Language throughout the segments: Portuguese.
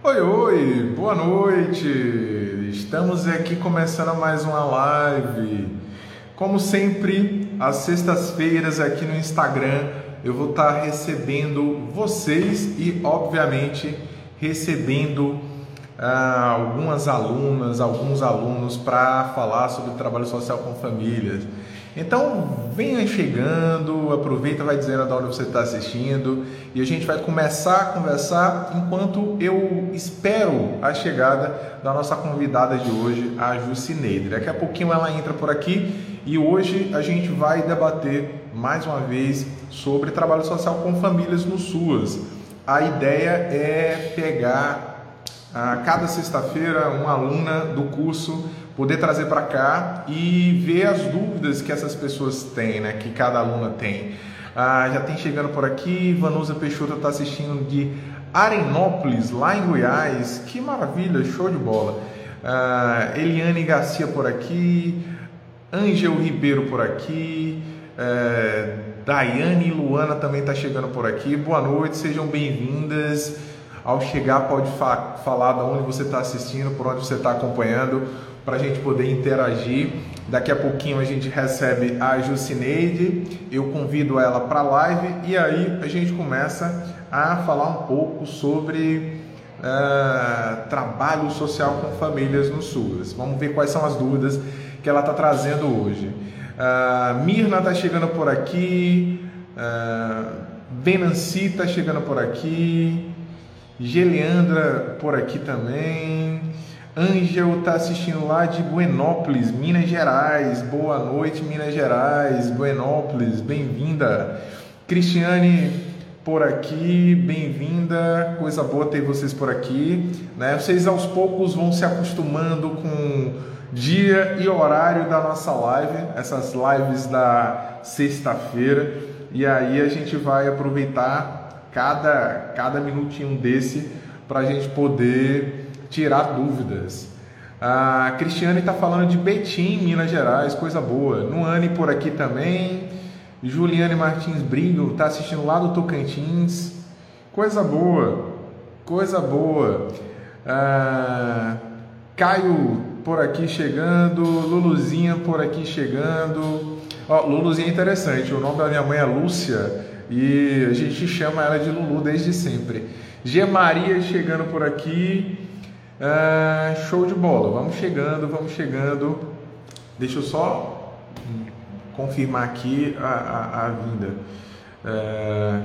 Oi, oi, boa noite. Estamos aqui começando mais uma live. Como sempre, às sextas-feiras aqui no Instagram, eu vou estar recebendo vocês e, obviamente, recebendo ah, algumas alunas, alguns alunos para falar sobre trabalho social com famílias. Então, venha chegando, aproveita, vai dizendo de onde você está assistindo e a gente vai começar a conversar enquanto eu espero a chegada da nossa convidada de hoje, a Jucineide. Daqui a pouquinho ela entra por aqui e hoje a gente vai debater mais uma vez sobre trabalho social com famílias no SUAS. A ideia é pegar a cada sexta-feira uma aluna do curso poder trazer para cá e ver as dúvidas que essas pessoas têm, né? Que cada aluna tem. Ah, já tem chegando por aqui, Vanusa Peixoto está assistindo de Arenópolis, lá em Goiás. Que maravilha, show de bola. Ah, Eliane Garcia por aqui, Ângel Ribeiro por aqui, é, Daiane e Luana também está chegando por aqui. Boa noite, sejam bem-vindas. Ao chegar, pode fa falar de onde você está assistindo, por onde você está acompanhando para a gente poder interagir. Daqui a pouquinho a gente recebe a Jucineide, eu convido ela para a live e aí a gente começa a falar um pouco sobre uh, trabalho social com famílias no SUS. Vamos ver quais são as dúvidas que ela está trazendo hoje. Uh, Mirna está chegando por aqui, uh, Benanci está chegando por aqui, Geleandra por aqui também. Ângel está assistindo lá de Buenópolis, Minas Gerais. Boa noite, Minas Gerais, Buenópolis, bem-vinda. Cristiane por aqui, bem-vinda. Coisa boa ter vocês por aqui. Né? Vocês aos poucos vão se acostumando com dia e horário da nossa live, essas lives da sexta-feira. E aí a gente vai aproveitar cada, cada minutinho desse para a gente poder tirar dúvidas. A Cristiane está falando de Betim, Minas Gerais, coisa boa. Nuane por aqui também. Juliane Martins Brigo está assistindo lá do Tocantins. Coisa boa, coisa boa. Caio por aqui chegando. Luluzinha por aqui chegando. Ó, Luluzinha é interessante. O nome da minha mãe é Lúcia e a gente chama ela de Lulu desde sempre. G Maria chegando por aqui. Ah, show de bola, vamos chegando, vamos chegando. Deixa eu só confirmar aqui a, a, a vinda. Ah,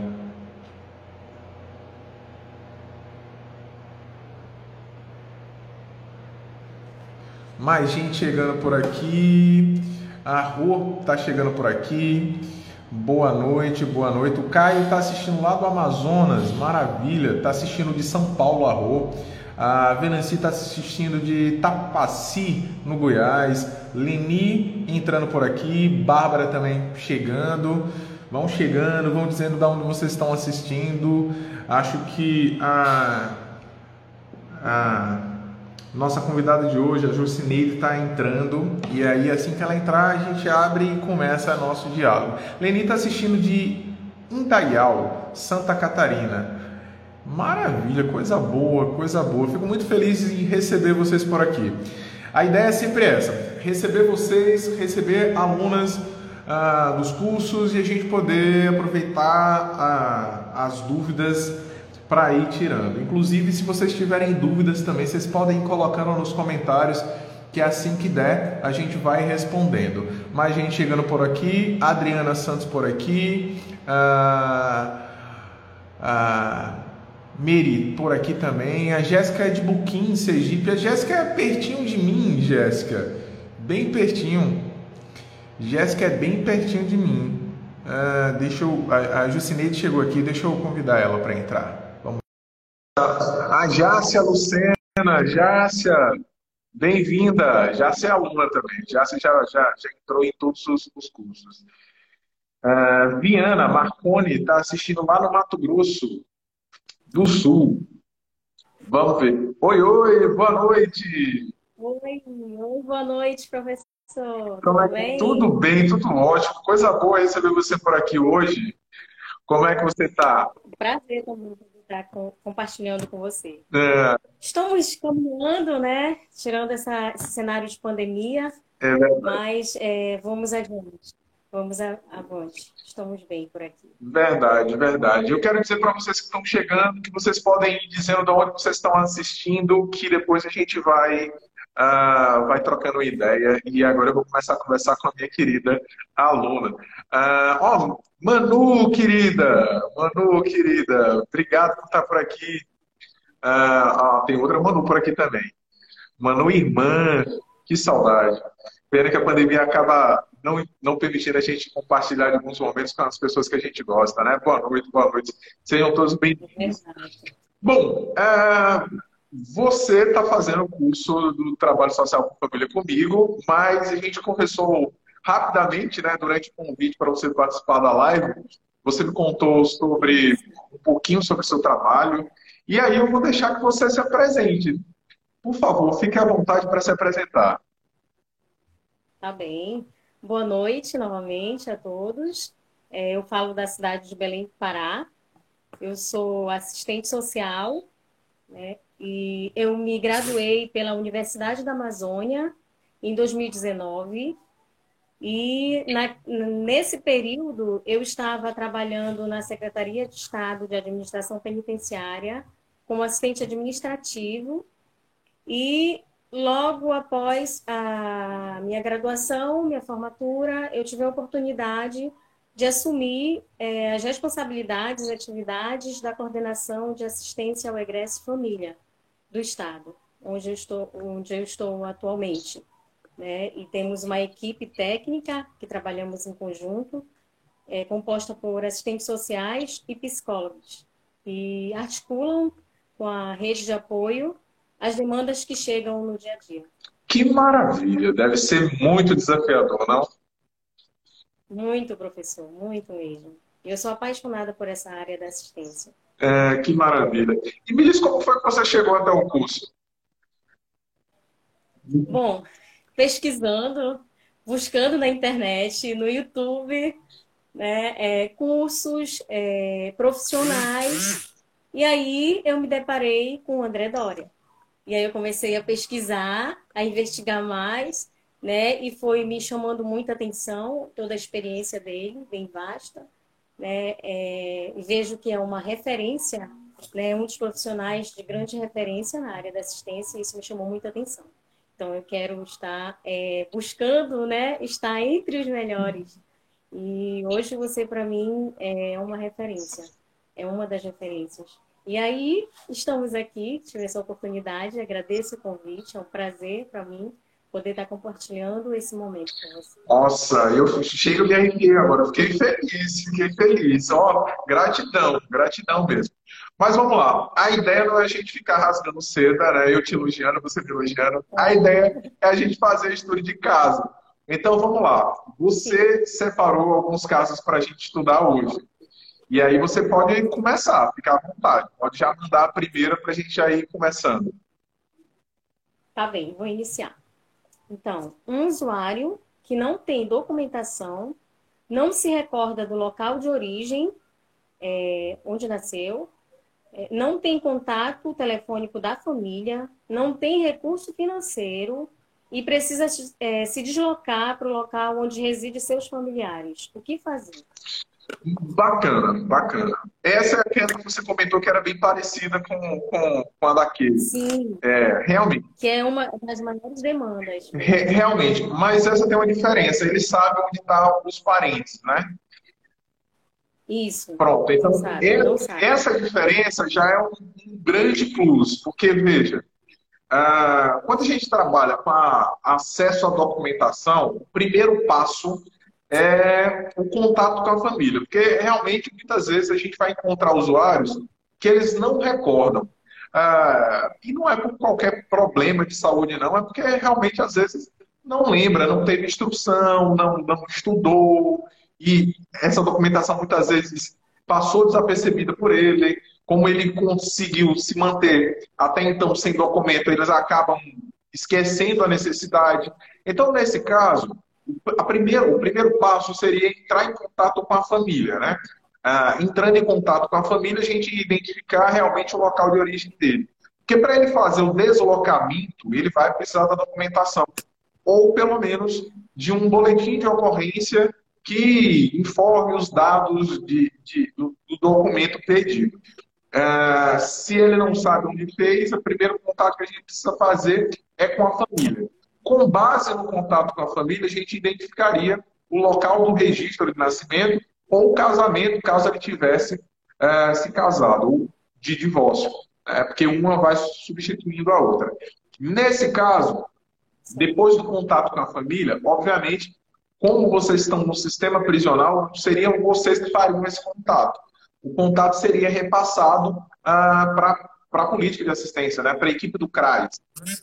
mais gente chegando por aqui. A Rô tá chegando por aqui. Boa noite, boa noite. O Caio está assistindo lá do Amazonas, maravilha. Está assistindo de São Paulo, a. A Venanci está assistindo de Tapaci, no Goiás. Leni entrando por aqui. Bárbara também chegando. Vão chegando, vão dizendo de onde vocês estão assistindo. Acho que a, a nossa convidada de hoje, a Jocineide, está entrando. E aí, assim que ela entrar, a gente abre e começa nosso diálogo. Leni está assistindo de Indaial, Santa Catarina. Maravilha, coisa boa, coisa boa. Fico muito feliz em receber vocês por aqui. A ideia é sempre essa: receber vocês, receber alunas ah, dos cursos e a gente poder aproveitar ah, as dúvidas para ir tirando. Inclusive, se vocês tiverem dúvidas também, vocês podem ir colocando nos comentários que assim que der a gente vai respondendo. Mais gente chegando por aqui, Adriana Santos por aqui. Ah, Meri por aqui também. A Jéssica é de Buquim, Sergipe. A Jéssica é pertinho de mim, Jéssica. Bem pertinho. Jéssica é bem pertinho de mim. Uh, deixa eu, a, a Jucineide chegou aqui, deixa eu convidar ela para entrar. Vamos. A Jácia Lucena, Jácia, bem-vinda. Jácia é aluna também. Jácia já, já, já entrou em todos os, os cursos. Uh, Viana Marconi está assistindo lá no Mato Grosso do Sul. Vamos ver. Oi, oi, boa noite. Oi, oi boa noite, professor. Como é, tudo bem? Tudo bem, tudo ótimo. Coisa boa receber você por aqui hoje. Como é que você está? Prazer também. estar compartilhando com você. É. Estamos caminhando, né? Tirando essa, esse cenário de pandemia, é mas é, vamos adiante. Vamos avante. Estamos bem por aqui. Verdade, verdade. Eu quero dizer para vocês que estão chegando que vocês podem ir dizendo de onde vocês estão assistindo, que depois a gente vai Uh, vai trocando ideia e agora eu vou começar a conversar com a minha querida aluna. Uh, ó, Manu, querida, Manu, querida, obrigado por estar por aqui. Uh, tem outra Manu por aqui também. Manu, irmã, que saudade. Pena que a pandemia acaba não, não permitindo a gente compartilhar alguns momentos com as pessoas que a gente gosta, né? Boa noite, boa noite. Sejam todos bem-vindos. Bom, uh, você está fazendo o curso do trabalho social com família comigo, mas a gente conversou rapidamente, né, durante o convite para você participar da live. Você me contou sobre um pouquinho sobre o seu trabalho. E aí eu vou deixar que você se apresente. Por favor, fique à vontade para se apresentar. Tá bem. Boa noite novamente a todos. É, eu falo da cidade de Belém do Pará. Eu sou assistente social, né? E eu me graduei pela Universidade da Amazônia em 2019. E na, nesse período eu estava trabalhando na Secretaria de Estado de Administração Penitenciária como assistente administrativo. E logo após a minha graduação, minha formatura, eu tive a oportunidade de assumir é, as responsabilidades e atividades da coordenação de assistência ao egresso família do Estado, onde eu estou, onde eu estou atualmente. Né? E temos uma equipe técnica que trabalhamos em conjunto, é, composta por assistentes sociais e psicólogos, e articulam com a rede de apoio as demandas que chegam no dia a dia. Que maravilha! Deve ser muito desafiador, não? Muito, professor, muito mesmo. Eu sou apaixonada por essa área da assistência. É, que maravilha. E me diz como foi que você chegou até o curso? Bom, pesquisando, buscando na internet, no YouTube, né, é, cursos é, profissionais. E aí eu me deparei com o André Doria. E aí eu comecei a pesquisar, a investigar mais, né? E foi me chamando muita atenção toda a experiência dele, bem vasta né, é, vejo que é uma referência, né, um dos profissionais de grande referência na área da assistência, e isso me chamou muita atenção. Então, eu quero estar é, buscando né, estar entre os melhores. E hoje você, para mim, é uma referência, é uma das referências. E aí, estamos aqui, tive essa oportunidade, agradeço o convite, é um prazer para mim poder estar compartilhando esse momento com você. Nossa, eu chego me arrepiei agora, fiquei feliz, fiquei feliz. Ó, gratidão, gratidão mesmo. Mas vamos lá, a ideia não é a gente ficar rasgando seda, né? Eu te elogiando, você me elogiando. A ideia é a gente fazer estudo de casa. Então vamos lá, você Sim. separou alguns casos para a gente estudar hoje. E aí você pode começar, ficar à vontade. Pode já mandar a primeira para a gente já ir começando. Tá bem, vou iniciar. Então, um usuário que não tem documentação, não se recorda do local de origem, é, onde nasceu, é, não tem contato telefônico da família, não tem recurso financeiro e precisa é, se deslocar para o local onde reside seus familiares. O que fazer? Bacana, bacana. Essa é aquela que você comentou que era bem parecida com, com, com a daquele. Sim. É, realmente. Que é uma das maiores demandas. Re, realmente, mas essa tem uma diferença. Ele sabe onde estão tá os parentes, né? Isso. Pronto, então sabe, essa diferença já é um, um grande plus, porque, veja, uh, quando a gente trabalha com acesso à documentação, o primeiro passo é o contato com a família. Porque realmente, muitas vezes, a gente vai encontrar usuários que eles não recordam. Ah, e não é por qualquer problema de saúde, não, é porque realmente, às vezes, não lembra, não teve instrução, não, não estudou, e essa documentação muitas vezes passou desapercebida por ele. Como ele conseguiu se manter até então sem documento, eles acabam esquecendo a necessidade. Então, nesse caso, a primeiro, o primeiro passo seria entrar em contato com a família, né? ah, entrando em contato com a família, a gente identificar realmente o local de origem dele. Porque para ele fazer o deslocamento, ele vai precisar da documentação, ou pelo menos de um boletim de ocorrência que informe os dados de, de, do, do, documento perdido. Uh, se ele não sabe onde fez, o primeiro contato que a gente precisa fazer é com a família. Com base no contato com a família, a gente identificaria o local do registro de nascimento ou casamento, caso ele tivesse uh, se casado, ou de divórcio, né? porque uma vai substituindo a outra. Nesse caso, depois do contato com a família, obviamente, como vocês estão no sistema prisional, seriam vocês que fariam esse contato. O contato seria repassado ah, para a política de assistência, né, para a equipe do CRAS.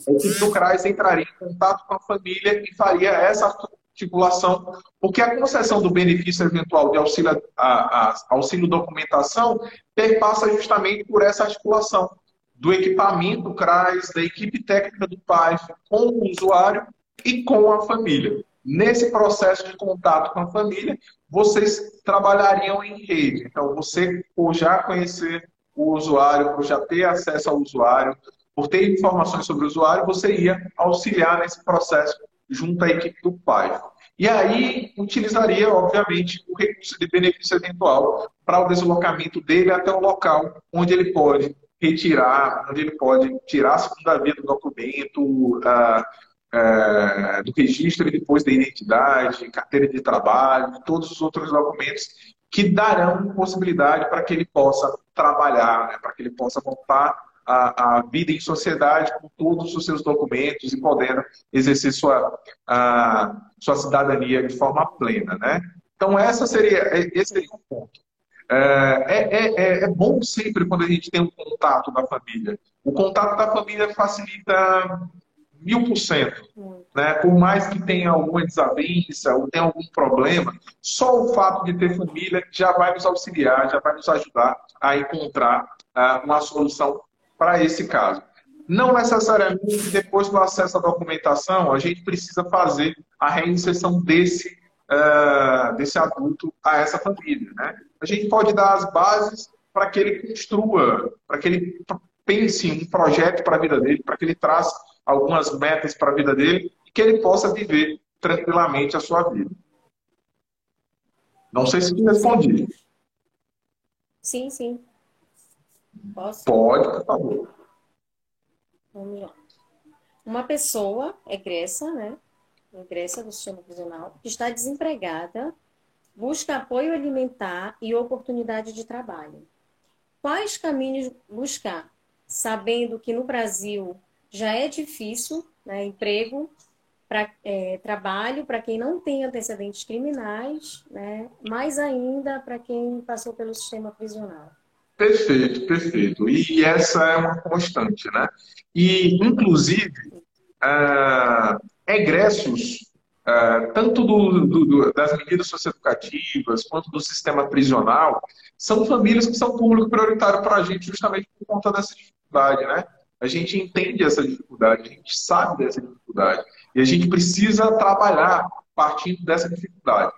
A equipe do CRAS entraria em contato com a família e faria essa articulação, porque a concessão do benefício eventual de auxílio, a, a, auxílio documentação perpassa justamente por essa articulação do equipamento CRAS, da equipe técnica do PAIF com o usuário e com a família. Nesse processo de contato com a família, vocês trabalhariam em rede. Então, você, por já conhecer o usuário, por já ter acesso ao usuário, por ter informações sobre o usuário, você ia auxiliar nesse processo junto à equipe do pai. E aí, utilizaria, obviamente, o recurso de benefício eventual para o deslocamento dele até o local onde ele pode retirar, onde ele pode tirar a segunda via do documento, uh, é, do registro e depois da identidade, carteira de trabalho, todos os outros documentos que darão possibilidade para que ele possa trabalhar, né, para que ele possa voltar à, vida em sociedade com todos os seus documentos e podendo exercer sua, a, sua cidadania de forma plena. Né? Então, essa seria, esse seria o ponto. É, é, é, é, bom sempre quando a gente tem um contato da família. O contato da família facilita mil por cento. Né? Por mais que tenha alguma desavença ou tenha algum problema, só o fato de ter família já vai nos auxiliar, já vai nos ajudar a encontrar uh, uma solução para esse caso. Não necessariamente depois do acesso à documentação, a gente precisa fazer a reinserção desse, uh, desse adulto a essa família. Né? A gente pode dar as bases para que ele construa, para que ele pense um projeto para a vida dele, para que ele traça algumas metas para a vida dele e que ele possa viver tranquilamente a sua vida. Não sei se te respondi. Sim, sim. Posso? Pode, por favor. Vamos lá. Uma pessoa egressa, né? Egressa do sistema prisional, que está desempregada, busca apoio alimentar e oportunidade de trabalho. Quais caminhos buscar? Sabendo que no Brasil já é difícil, né, emprego, para é, trabalho para quem não tem antecedentes criminais, né, mais ainda para quem passou pelo sistema prisional. Perfeito, perfeito. E essa é uma constante, né? E, inclusive, uh, egressos, uh, tanto do, do, das medidas socioeducativas quanto do sistema prisional, são famílias que são público prioritário para a gente justamente por conta dessa dificuldade, né? A gente entende essa dificuldade, a gente sabe dessa dificuldade. E a gente precisa trabalhar partindo dessa dificuldade.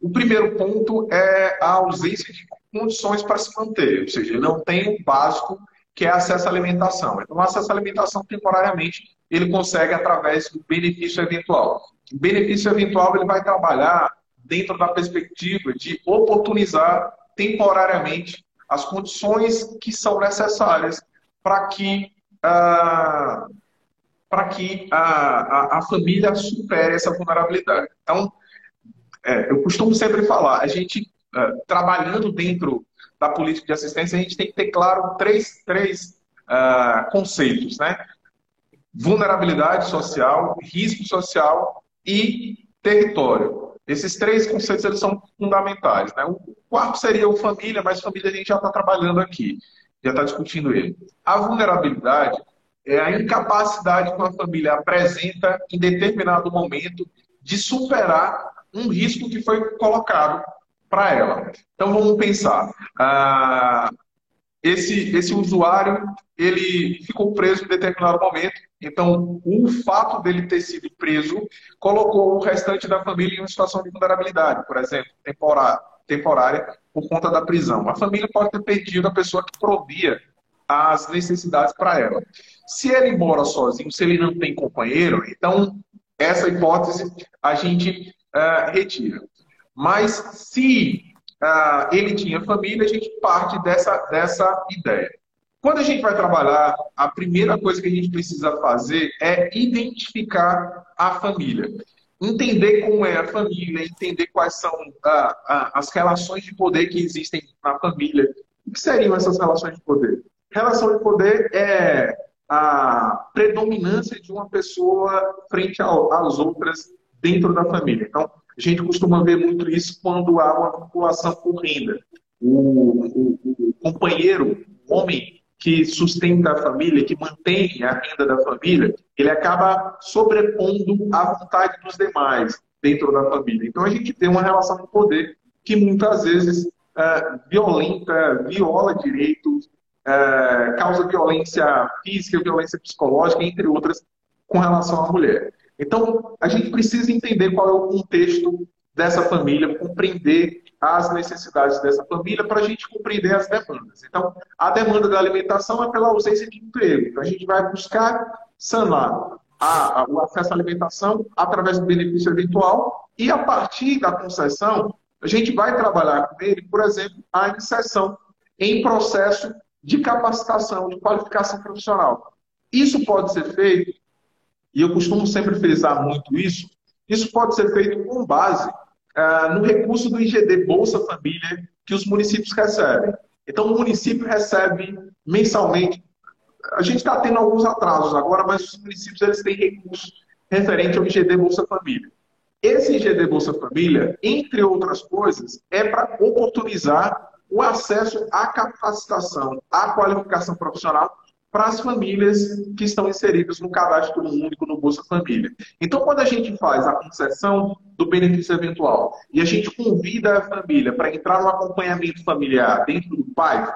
O primeiro ponto é a ausência de condições para se manter, ou seja, não tem o básico que é acesso à alimentação. Então, acesso à alimentação temporariamente ele consegue através do benefício eventual. O benefício eventual ele vai trabalhar dentro da perspectiva de oportunizar temporariamente as condições que são necessárias para que para que a, a, a, família supere essa vulnerabilidade. Então, é, eu costumo sempre falar, a gente ah, trabalhando dentro da política de assistência, a gente tem que ter claro três, três ah, conceitos, né? Vulnerabilidade social, risco social e território. Esses três conceitos eles são fundamentais. Né? O quarto seria o família, mas família a gente já está trabalhando aqui já está discutindo ele. A vulnerabilidade é a incapacidade que uma família apresenta em determinado momento de superar um risco que foi colocado para ela. Então vamos pensar. Ah, esse, esse usuário ele ficou preso em determinado momento. Então, o fato dele ter sido preso colocou o restante da família em uma situação de vulnerabilidade, por exemplo, temporária temporária por conta da prisão. A família pode ter perdido a pessoa que provia as necessidades para ela. Se ele mora sozinho, se ele não tem companheiro, então essa hipótese a gente uh, retira. Mas se uh, ele tinha família, a gente parte dessa, dessa ideia. Quando a gente vai trabalhar, a primeira coisa que a gente precisa fazer é identificar a família. Entender como é a família, entender quais são uh, as relações de poder que existem na família. O que seriam essas relações de poder? Relação de poder é a predominância de uma pessoa frente às outras dentro da família. Então, a gente costuma ver muito isso quando há uma população por renda. O, o, o companheiro, o homem que sustenta a família, que mantém a renda da família, ele acaba sobrepondo a vontade dos demais dentro da família. Então a gente tem uma relação de poder que muitas vezes uh, violenta, viola direitos, é, causa violência física, violência psicológica, entre outras, com relação à mulher. Então, a gente precisa entender qual é o contexto dessa família, compreender as necessidades dessa família para a gente compreender as demandas. Então, a demanda da alimentação é pela ausência de emprego. Então, a gente vai buscar sanar a, a, o acesso à alimentação através do benefício eventual e, a partir da concessão, a gente vai trabalhar com ele, por exemplo, a inserção em processo de capacitação, de qualificação profissional. Isso pode ser feito, e eu costumo sempre frisar muito isso, isso pode ser feito com base uh, no recurso do IGD Bolsa Família que os municípios recebem. Então, o município recebe mensalmente. A gente está tendo alguns atrasos agora, mas os municípios eles têm recursos referente ao IGD Bolsa Família. Esse IGD Bolsa Família, entre outras coisas, é para oportunizar o acesso à capacitação, à qualificação profissional para as famílias que estão inseridas no cadastro único no Bolsa Família. Então, quando a gente faz a concessão do benefício eventual e a gente convida a família para entrar no acompanhamento familiar dentro do pai,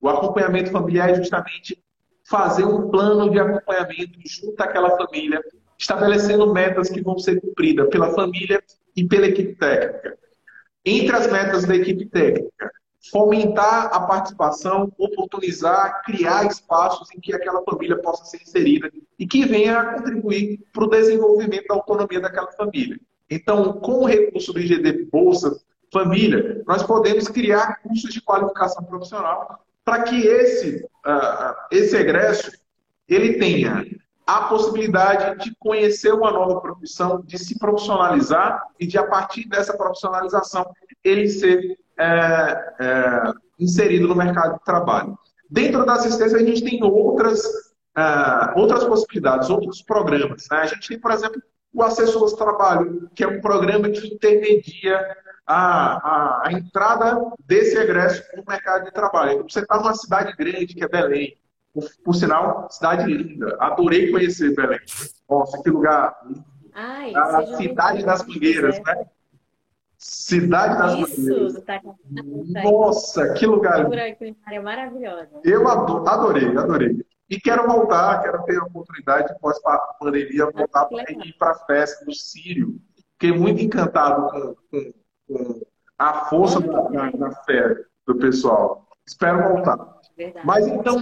o acompanhamento familiar é justamente fazer um plano de acompanhamento junto àquela família, estabelecendo metas que vão ser cumpridas pela família e pela equipe técnica. Entre as metas da equipe técnica, fomentar a participação, oportunizar, criar espaços em que aquela família possa ser inserida e que venha a contribuir para o desenvolvimento da autonomia daquela família. Então, com o recurso do IGD Bolsa Família, nós podemos criar cursos de qualificação profissional para que esse, uh, esse egresso ele tenha a possibilidade de conhecer uma nova profissão, de se profissionalizar e de, a partir dessa profissionalização, ele ser é, é, inserido no mercado de trabalho. Dentro da assistência, a gente tem outras, é, outras possibilidades, outros programas. Né? A gente tem, por exemplo, o Assessores Trabalho, que é um programa que intermedia a, a, a entrada desse egresso no mercado de trabalho. Então, você está numa cidade grande, que é Belém, por, por, sinal, cidade linda. Adorei conhecer Belém. Nossa, que lugar Ai, a cidade das Mangueiras, né? Cidade das Isso, Tá Nossa, que lugar! culinária maravilhosa. Eu adorei, adorei. E quero voltar, quero ter a oportunidade, pós-pandemia, voltar para ir para a festa do Sírio. Fiquei muito encantado com, com, com a força da, da, da, fé do pessoal. Espero voltar. Verdade. Mas então.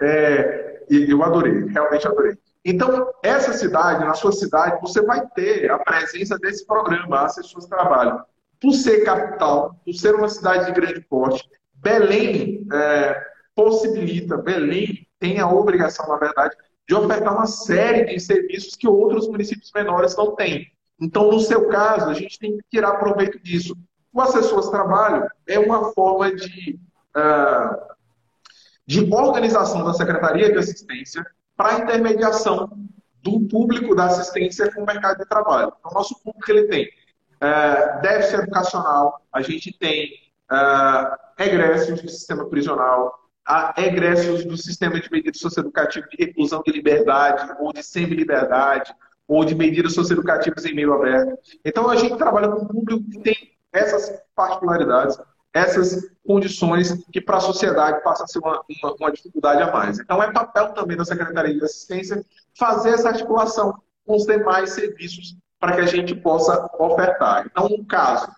É, eu adorei, realmente adorei. Então, essa cidade, na sua cidade, você vai ter a presença desse programa, Assessores Trabalho. Por ser capital, por ser uma cidade de grande porte, Belém é, possibilita, Belém tem a obrigação, na verdade, de ofertar uma série de serviços que outros municípios menores não têm. Então, no seu caso, a gente tem que tirar proveito disso. O Assessores Trabalho é uma forma de, uh, de organização da Secretaria de Assistência para a intermediação do público da assistência com o mercado de trabalho. Então, nosso público ele tem é, déficit educacional, a gente tem é, egressos do sistema prisional, egressos do sistema de medidas socioeducativas de reclusão de liberdade ou de semi-liberdade, ou de medidas socioeducativas em meio aberto. Então, a gente trabalha com um público que tem essas particularidades essas condições que para a sociedade passa a ser uma, uma, uma, dificuldade a mais. Então, é papel também da Secretaria de Assistência fazer essa articulação com os demais serviços para que a gente possa ofertar. Então, no caso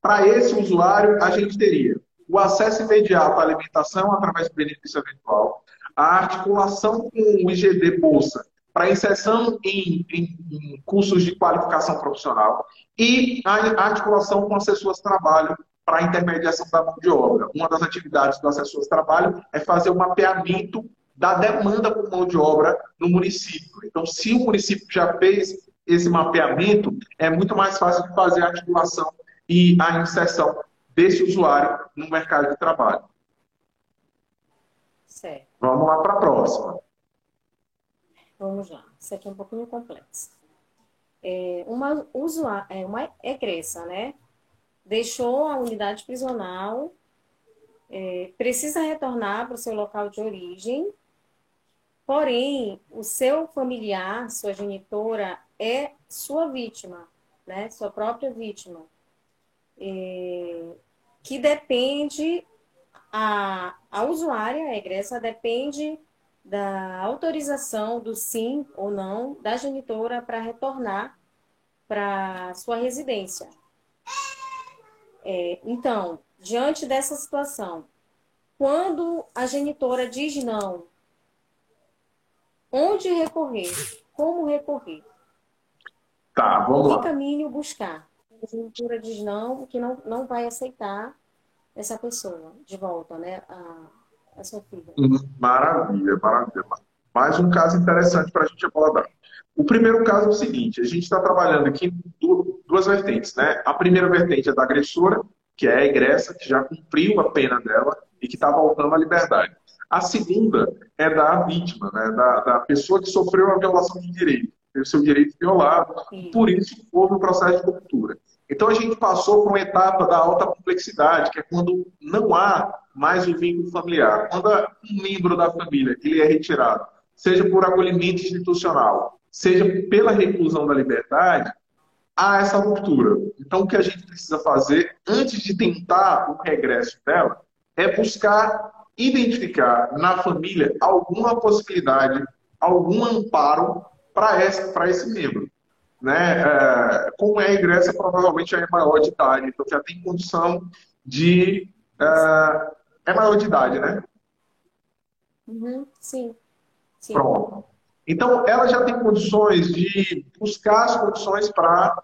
Para esse usuário, a gente teria o acesso imediato à alimentação através do benefício eventual, a articulação com o IGD Bolsa para inserção em, em, em, cursos de qualificação profissional e a articulação com assessores de trabalho para a intermediação da mão de obra. Uma das atividades do assessor de trabalho é fazer o mapeamento da demanda por mão de obra no município. Então, se o município já fez esse mapeamento, é muito mais fácil de fazer a articulação e a inserção desse usuário no mercado de trabalho. Certo. Vamos lá para a próxima. Vamos lá. Isso aqui é um pouquinho complexo. É uma, usuário, é uma egressa, né? Deixou a unidade prisional, é, precisa retornar para o seu local de origem, porém, o seu familiar, sua genitora, é sua vítima, né? Sua própria vítima. É, que depende, a, a usuária, a egressa, depende da autorização do sim ou não da genitora para retornar para sua residência. É, então, diante dessa situação, quando a genitora diz não, onde recorrer? Como recorrer? Tá, vamos que lá. Que caminho buscar? A genitora diz não, que não, não vai aceitar essa pessoa de volta, né? A, a sua filha. Hum, maravilha, maravilha. Mais um caso interessante para a gente abordar. O primeiro caso é o seguinte: a gente está trabalhando aqui em duas vertentes, né? A primeira vertente é da agressora, que é a egressa, que já cumpriu a pena dela e que está voltando à liberdade. A segunda é da vítima, né? da, da pessoa que sofreu a violação de direito, teve seu direito violado, Sim. por isso houve um processo de ruptura. Então a gente passou por uma etapa da alta complexidade, que é quando não há mais o vínculo familiar. Quando um membro da família ele é retirado, seja por acolhimento institucional, seja pela reclusão da liberdade, há essa ruptura. Então o que a gente precisa fazer antes de tentar o regresso dela é buscar identificar na família alguma possibilidade, algum amparo para esse membro né? É, como é a igreja, provavelmente é maior de idade, então já tem condição de. É, é maior de idade, né? Uhum, sim. Sim. Pronto. Então, ela já tem condições de buscar as condições para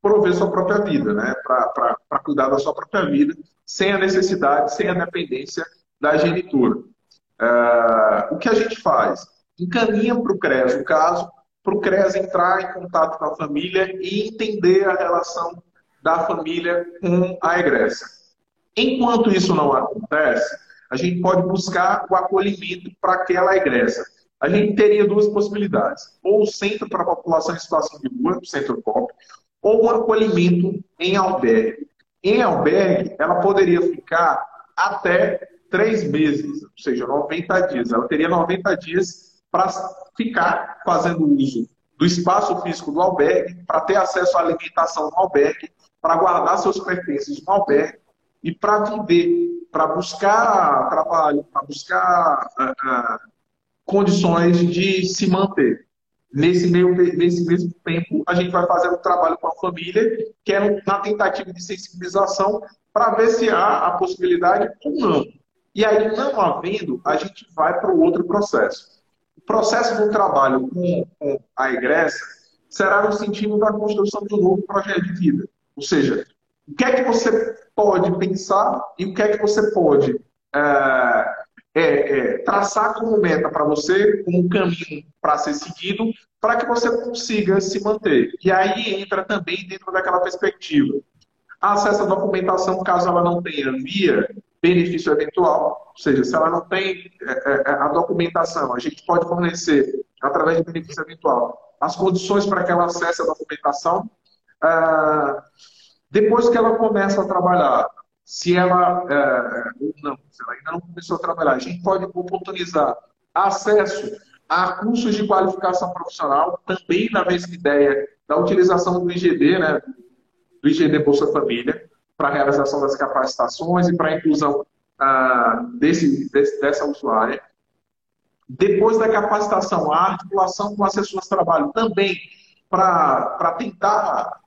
prover sua própria vida, né? Para cuidar da sua própria vida, sem a necessidade, sem a dependência da genitura. É, o que a gente faz? Encaminha para o CRES o caso, para o CRES entrar em contato com a família e entender a relação da família com a egressa. Enquanto isso não acontece, a gente pode buscar o acolhimento para aquela egressa. A gente teria duas possibilidades: ou o centro para a população em situação de rua, centro COP, ou o acolhimento em albergue. Em albergue, ela poderia ficar até três meses, ou seja, 90 dias. Ela teria 90 dias para ficar fazendo uso do espaço físico do albergue, para ter acesso à alimentação no albergue, para guardar seus pertences no albergue e para viver, para buscar trabalho, para buscar uh, uh, condições de se manter. Nesse, meio, nesse mesmo tempo, a gente vai fazer um trabalho com a família, que é na tentativa de sensibilização, para ver se há a possibilidade ou não. E aí, não havendo, a gente vai para o outro processo processo do trabalho com, com a egressa será no sentido da construção de um novo projeto de vida. Ou seja, o que é que você pode pensar e o que é que você pode é, é, é, traçar como meta para você, como caminho para ser seguido, para que você consiga se manter. E aí entra também dentro daquela perspectiva. Acesso à documentação, caso ela não tenha via benefício eventual, ou seja, se ela não tem é, é, a documentação, a gente pode fornecer, através do benefício eventual, as condições para que ela acesse a documentação. Depois que ela começa a trabalhar, se ela ou não, se ela ainda não começou a trabalhar, a gente pode oportunizar acesso a cursos de qualificação profissional, também na mesma ideia da utilização do IGD, né, do IGD Bolsa Família, para a realização das capacitações e para a inclusão ah, desse, desse, dessa usuária. Depois da capacitação, a articulação com assessores de trabalho também para tentar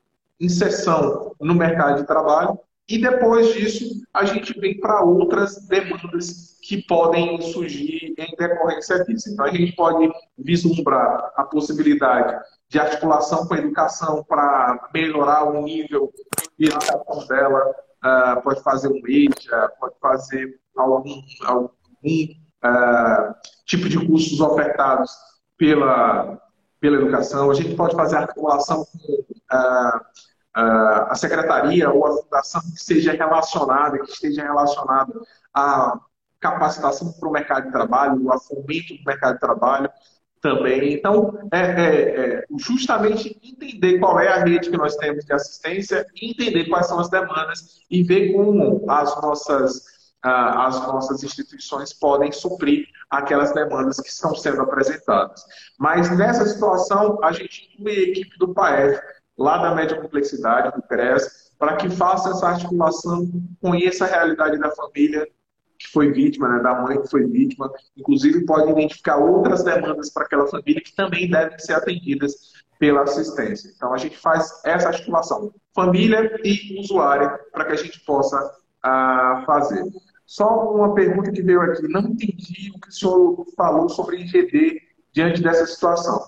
inserção no mercado de trabalho e depois disso a gente vem para outras demandas que podem surgir em decorrência disso. Então a gente pode vislumbrar a possibilidade de articulação com a educação para melhorar o nível de educação dela, uh, pode fazer um EJA, pode fazer algum, algum uh, tipo de cursos ofertados pela, pela educação. A gente pode fazer articulação com uh, a secretaria ou a fundação que seja relacionada, que esteja relacionada a capacitação para o mercado de trabalho, a fomento do mercado de trabalho também. Então, é, é, é, justamente entender qual é a rede que nós temos de assistência, entender quais são as demandas e ver como as nossas, as nossas instituições podem suprir aquelas demandas que estão sendo apresentadas. Mas nessa situação, a gente inclui a equipe do PAEF, lá da média complexidade, do CRES, para que faça essa articulação, conheça a realidade da família, que foi vítima, né, da mãe que foi vítima, inclusive pode identificar outras demandas para aquela família que também devem ser atendidas pela assistência. Então a gente faz essa articulação, família e usuária, para que a gente possa uh, fazer. Só uma pergunta que veio aqui, não entendi o que o senhor falou sobre IGD diante dessa situação.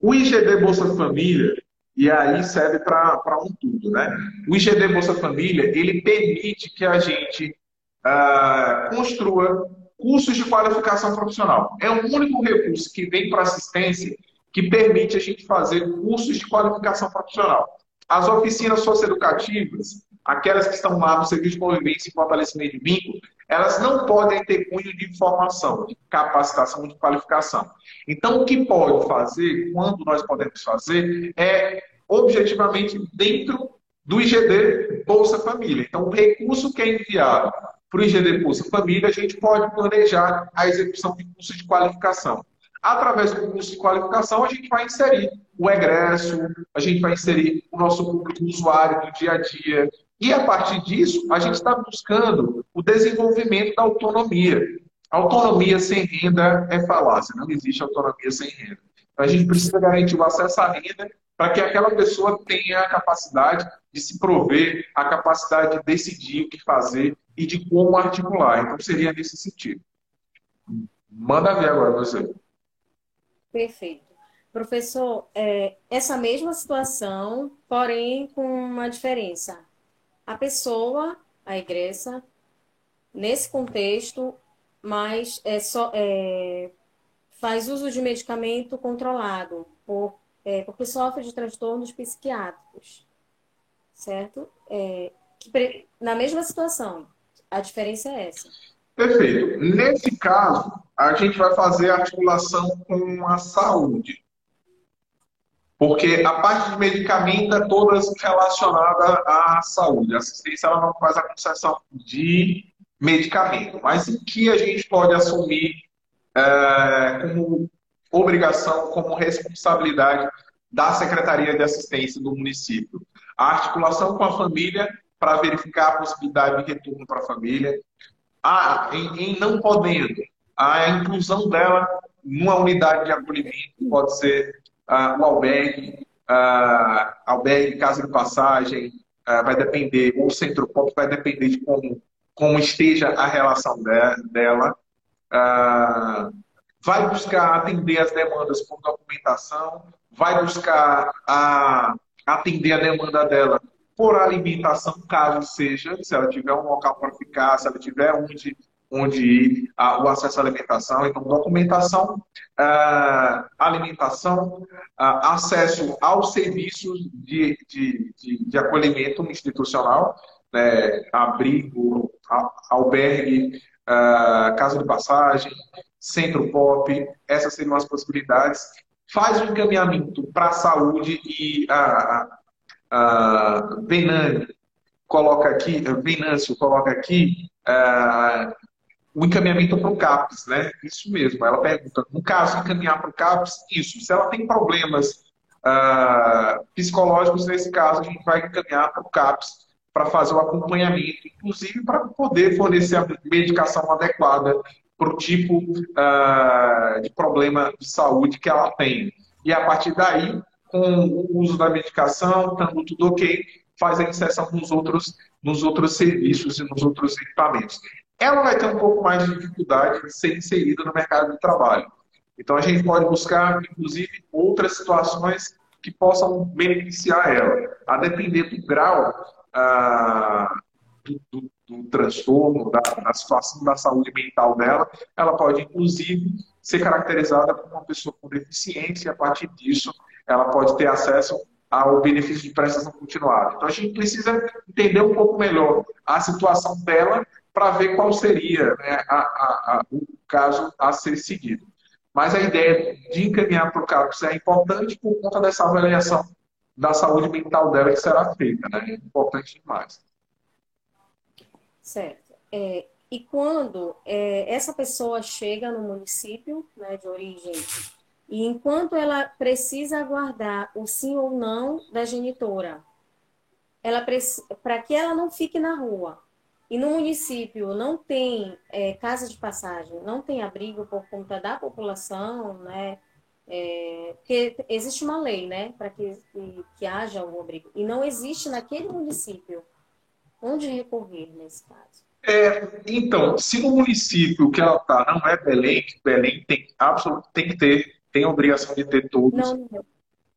O IGD Bolsa Família, e aí serve para um tudo, né? O IGD Bolsa Família, ele permite que a gente uh, construa cursos de qualificação profissional. É o único recurso que vem para assistência que permite a gente fazer cursos de qualificação profissional. As oficinas socioeducativas, aquelas que estão lá no serviço de convivência e fortalecimento de vínculo, elas não podem ter cunho de informação, de capacitação, de qualificação. Então, o que pode fazer, quando nós podemos fazer, é objetivamente dentro do IGD Bolsa Família. Então, o recurso que é enviado para o IGD Bolsa Família, a gente pode planejar a execução de curso de qualificação. Através do curso de qualificação, a gente vai inserir o egresso, a gente vai inserir o nosso público usuário do dia a dia. E a partir disso, a gente está buscando o desenvolvimento da autonomia. Autonomia sem renda é falácia, não existe autonomia sem renda. Então, a gente precisa garantir o acesso à renda para que aquela pessoa tenha a capacidade de se prover, a capacidade de decidir o que fazer e de como articular. Então, seria nesse sentido. Manda ver agora você. Perfeito. Professor, é, essa mesma situação, porém com uma diferença. A pessoa, a igreja, nesse contexto, mas é só, é, faz uso de medicamento controlado, por, é, porque sofre de transtornos psiquiátricos, certo? É, que, na mesma situação, a diferença é essa. Perfeito. Nesse caso, a gente vai fazer a articulação com a saúde. Porque a parte de medicamento é toda relacionada à saúde. A assistência ela não faz a concessão de medicamento. Mas o que a gente pode assumir é, como obrigação, como responsabilidade da Secretaria de Assistência do município? A articulação com a família para verificar a possibilidade de retorno para a família. Ah, em, em, não podendo, a inclusão dela numa unidade de acolhimento, pode ser ah, o albergue, ah, albergue, casa de passagem, ah, vai depender, ou centro pop, vai depender de como, como esteja a relação de, dela. Ah, vai buscar atender as demandas por documentação, vai buscar a, atender a demanda dela por alimentação, caso seja, se ela tiver um local para ficar, se ela tiver onde, onde ir, o acesso à alimentação. Então, documentação, uh, alimentação, uh, acesso aos serviços de, de, de, de acolhimento institucional, né, abrigo, albergue, casa de passagem, centro pop, essas seriam as possibilidades. Faz um encaminhamento para a saúde e a Venâncio coloca aqui, Venâncio coloca aqui o encaminhamento para o CAPS, né? Isso mesmo. Ela pergunta, no caso, encaminhar para o CAPS, isso. Se ela tem problemas uh, psicológicos, nesse caso, a gente vai encaminhar para o CAPS para fazer o acompanhamento, inclusive para poder fornecer a medicação adequada para o tipo uh, de problema de saúde que ela tem. E a partir daí, com o uso da medicação, estando tudo ok, faz a inserção nos outros, nos outros serviços e nos outros equipamentos. Ela vai ter um pouco mais de dificuldade de ser inserida no mercado de trabalho. Então, a gente pode buscar, inclusive, outras situações que possam beneficiar ela, a depender do grau ah, do, do, do, transtorno, da, da, situação da saúde mental dela, ela pode, inclusive, ser caracterizada como uma pessoa com deficiência, e a partir disso, ela pode ter acesso ao benefício de prestação continuada. Então, a gente precisa entender um pouco melhor a situação dela para ver qual seria né, a, a, a, o caso a ser seguido. Mas a ideia de encaminhar para o CAPS é importante por conta dessa avaliação da saúde mental dela que será feita, né? É importante demais. Certo. É, e quando é, essa pessoa chega no município né, de origem, e enquanto ela precisa aguardar o sim ou não da genitora, para que ela não fique na rua, e no município não tem é, casa de passagem, não tem abrigo por conta da população, né? É, porque existe uma lei, né, para que, que, que, haja um abrigo. E não existe naquele município onde recorrer nesse caso. É, então, se no município que ela está não é Belém, Belém tem, absoluto, tem que ter, tem a obrigação de ter todos. Não, não.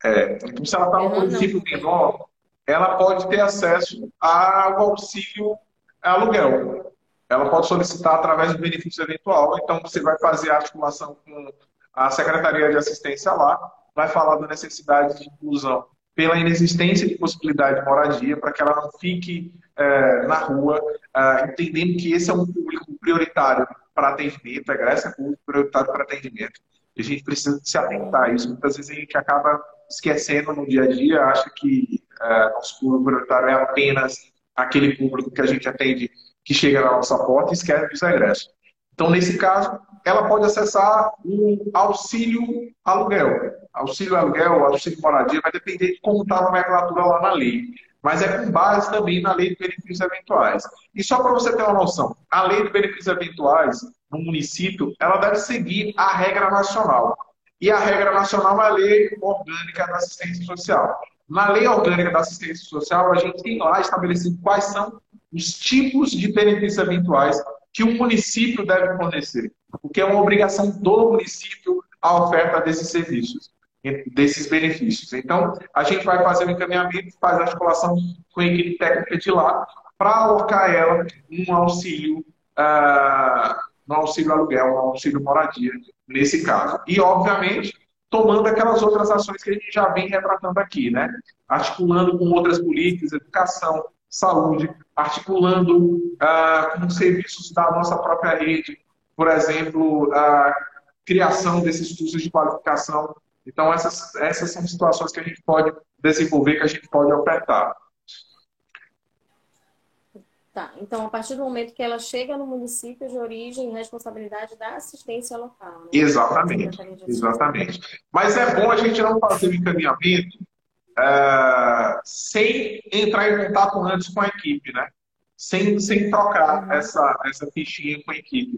É, então, se ela está no município menor, ela pode ter acesso ao auxílio é aluguel. Ela pode solicitar através do benefício eventual, então você vai fazer a articulação com a Secretaria de Assistência lá, vai falar da necessidade de inclusão pela inexistência de possibilidade de moradia, para que ela não fique é, na rua, é, entendendo que esse é um público prioritário para atendimento, a Grécia é um público prioritário para atendimento. E a gente precisa se atentar a isso. Muitas vezes a gente acaba esquecendo no dia a dia, acha que é, nosso público prioritário é apenas aquele público que a gente atende que chega na nossa porta e esquece dos egressos. Então, nesse caso, ela pode acessar o auxílio aluguel. Auxílio aluguel, auxílio moradia, vai depender de como está a nomenclatura lá na lei. Mas é com base também na lei de benefícios eventuais. E só para você ter uma noção, a lei de benefícios eventuais no município, ela deve seguir a regra nacional. E a regra nacional é a lei orgânica da assistência social. Na lei orgânica da assistência social, a gente tem lá estabelecido quais são os tipos de benefícios eventuais que o município deve fornecer, porque é uma obrigação do município a oferta desses serviços, desses benefícios. Então, a gente vai fazer o encaminhamento, faz a articulação com a equipe técnica de lá, para alocar ela um auxílio, uh, um auxílio aluguel, um auxílio moradia, nesse caso. E, obviamente, tomando aquelas outras ações que a gente já vem retratando aqui, né? Articulando com outras políticas, educação, saúde, articulando ah, com serviços da nossa própria rede, por exemplo, a criação desses cursos de qualificação. Então, essas, essas são situações que a gente pode desenvolver, que a gente pode ofertar. Tá, então a partir do momento que ela chega no município de origem, responsabilidade da assistência local. Né? Exatamente, exatamente. Mas é bom a gente não fazer o encaminhamento é, sem entrar em contato antes com a equipe, né? Sem, sem trocar essa, essa fichinha com a equipe.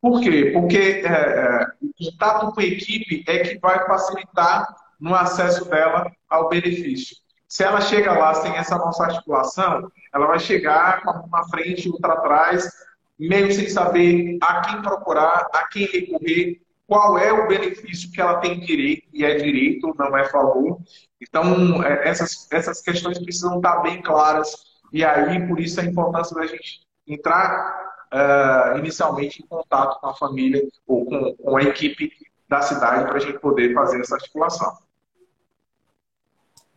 Por quê? Porque é, o contato com a equipe é que vai facilitar no acesso dela ao benefício. Se ela chega lá sem essa nossa articulação, ela vai chegar com uma frente, outra atrás, meio sem saber a quem procurar, a quem recorrer, qual é o benefício que ela tem direito, e é direito, não é favor. Então, é, essas, essas questões precisam estar bem claras, e aí, por isso, a importância da gente entrar uh, inicialmente em contato com a família ou com, com a equipe da cidade para a gente poder fazer essa articulação.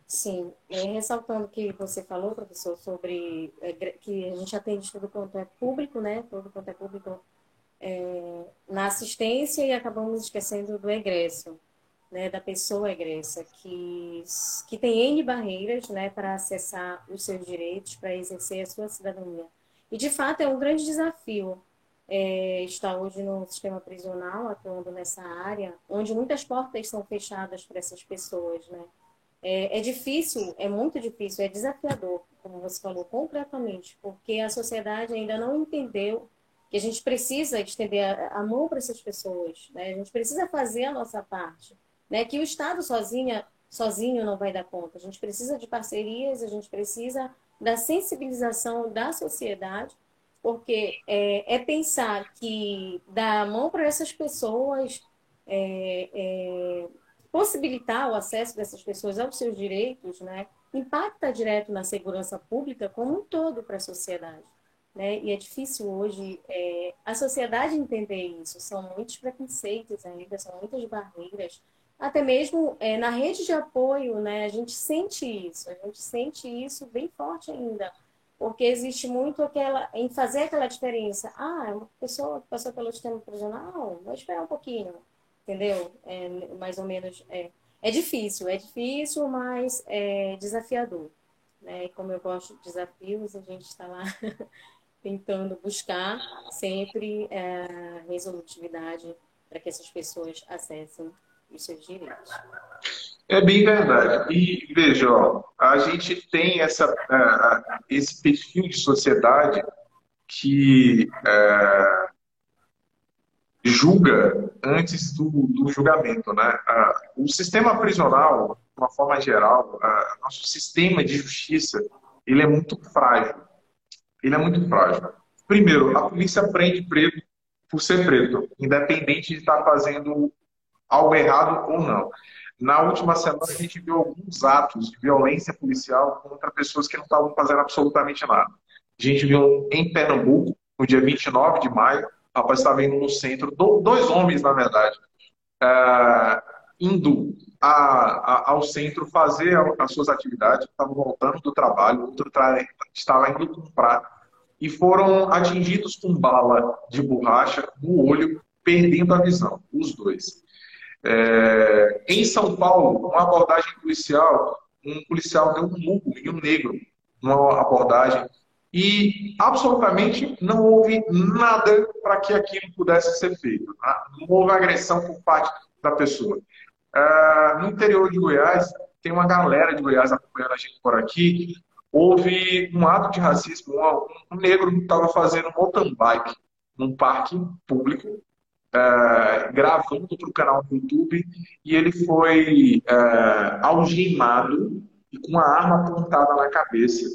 Sim, é, ressaltando que você falou, professor, sobre é, que a gente atende tudo quanto é público, né? Tudo quanto é público é, na assistência e acabamos esquecendo do egresso, né? Da pessoa egressa, que, que tem N barreiras, né? Para acessar os seus direitos, para exercer a sua cidadania. E, de fato, é um grande desafio é, estar hoje no sistema prisional, atuando nessa área, onde muitas portas são fechadas para essas pessoas, né? É, é, difícil, é muito difícil, é desafiador, como você falou, completamente, porque a sociedade ainda não entendeu que a gente precisa estender a, a mão para essas pessoas, né? A gente precisa fazer a nossa parte, né? Que o Estado sozinha, sozinho não vai dar conta. A gente precisa de parcerias, a gente precisa da sensibilização da sociedade, porque é, é pensar que dar a mão para essas pessoas, é, é, possibilitar o acesso dessas pessoas aos seus direitos, né, impacta direto na segurança pública como um todo para a sociedade. Né? E é difícil hoje é, a sociedade entender isso. São muitos preconceitos ainda, são muitas barreiras. Até mesmo é, na rede de apoio, né, a gente sente isso, a gente sente isso bem forte ainda, porque existe muito aquela em fazer aquela diferença. Ah, é uma pessoa que passou pelo sistema prisional, vou esperar um pouquinho, entendeu? É, mais ou menos é, é difícil, é difícil, mas é desafiador. Né? Como eu gosto de desafios, a gente está lá tentando buscar sempre é, resolutividade para que essas pessoas acessem os seus direitos. É bem verdade. E veja, ó, a gente tem essa, uh, esse perfil de sociedade que uh, julga antes do, do julgamento. Né? Uh, o sistema prisional, de uma forma geral, nosso sistema de justiça, ele é muito frágil ele é muito frágil. Primeiro, a polícia prende preto por ser preto, independente de estar fazendo algo errado ou não. Na última semana, a gente viu alguns atos de violência policial contra pessoas que não estavam fazendo absolutamente nada. A gente viu em Pernambuco, no dia 29 de maio, rapaz estava indo no centro, dois homens, na verdade, uh, indo a, a, ao centro fazer as suas atividades, estavam voltando do trabalho, outro estava indo comprar e foram atingidos com bala de borracha no olho, perdendo a visão, os dois. É, em São Paulo, uma abordagem policial, um policial deu um murro em um negro numa abordagem e absolutamente não houve nada para que aquilo pudesse ser feito. Tá? Não houve agressão por parte da pessoa. É, no interior de Goiás, tem uma galera de Goiás acompanhando a gente por aqui, houve um ato de racismo. Um negro estava fazendo mountain bike num parque público, é, gravando para o canal do YouTube, e ele foi é, algemado com uma arma apontada na cabeça,